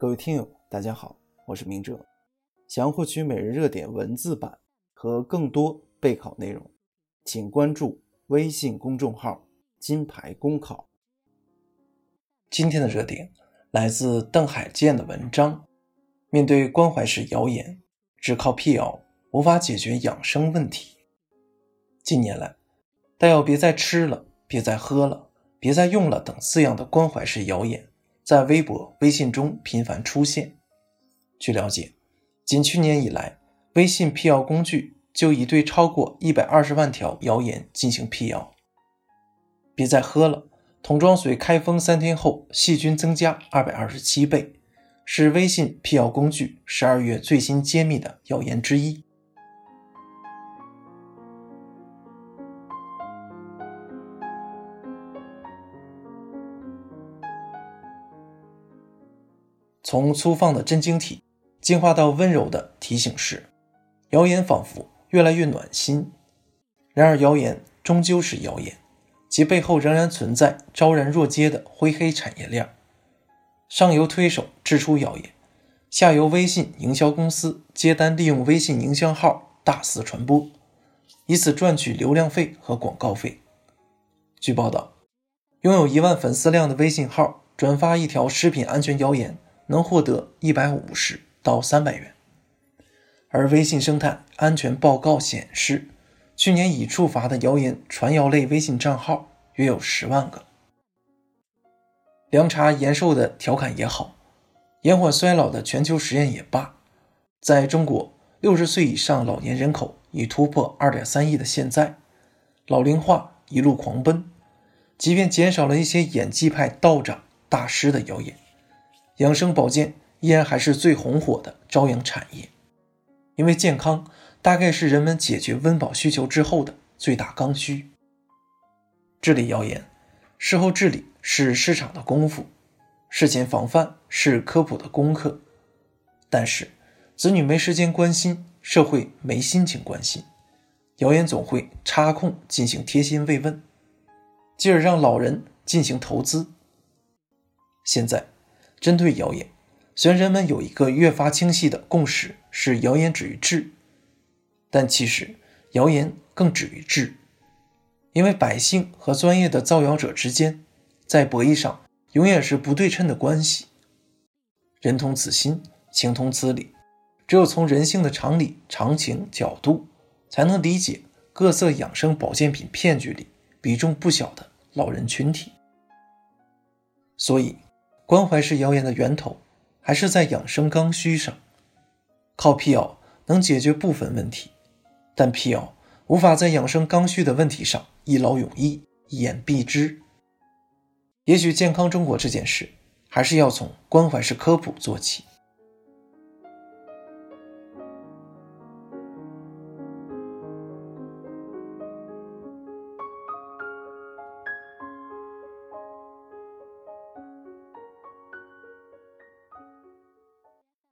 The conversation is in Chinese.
各位听友，大家好，我是明哲。想要获取每日热点文字版和更多备考内容，请关注微信公众号“金牌公考”。今天的热点来自邓海建的文章：面对关怀式谣言，只靠辟谣无法解决养生问题。近年来，大药别再吃了，别再喝了，别再用了等字样的关怀式谣言。在微博、微信中频繁出现。据了解，仅去年以来，微信辟谣工具就已对超过一百二十万条谣言进行辟谣。别再喝了，桶装水开封三天后细菌增加二百二十七倍，是微信辟谣工具十二月最新揭秘的谣言之一。从粗放的震惊体进化到温柔的提醒式，谣言仿佛越来越暖心。然而，谣言终究是谣言，其背后仍然存在昭然若揭的灰黑产业链。上游推手制出谣言，下游微信营销公司接单，利用微信营销号大肆传播，以此赚取流量费和广告费。据报道，拥有一万粉丝量的微信号转发一条食品安全谣言。能获得一百五十到三百元，而微信生态安全报告显示，去年已触发的谣言传谣类微信账号约有十万个。凉茶延寿的调侃也好，延缓衰老的全球实验也罢，在中国六十岁以上老年人口已突破二点三亿的现在，老龄化一路狂奔，即便减少了一些演技派道长大师的谣言。养生保健依然还是最红火的朝阳产业，因为健康大概是人们解决温饱需求之后的最大刚需。治理谣言，事后治理是市场的功夫，事前防范是科普的功课。但是，子女没时间关心，社会没心情关心，谣言总会插空进行贴心慰问，继而让老人进行投资。现在。针对谣言，虽然人们有一个越发清晰的共识，是谣言止于智，但其实谣言更止于智，因为百姓和专业的造谣者之间，在博弈上永远是不对称的关系。人同此心，情同此理，只有从人性的常理、常情角度，才能理解各色养生保健品骗局里比重不小的老人群体。所以。关怀是谣言的源头还是在养生刚需上，靠辟谣能解决部分问题，但辟谣无法在养生刚需的问题上一劳永逸、一言蔽之。也许健康中国这件事，还是要从关怀式科普做起。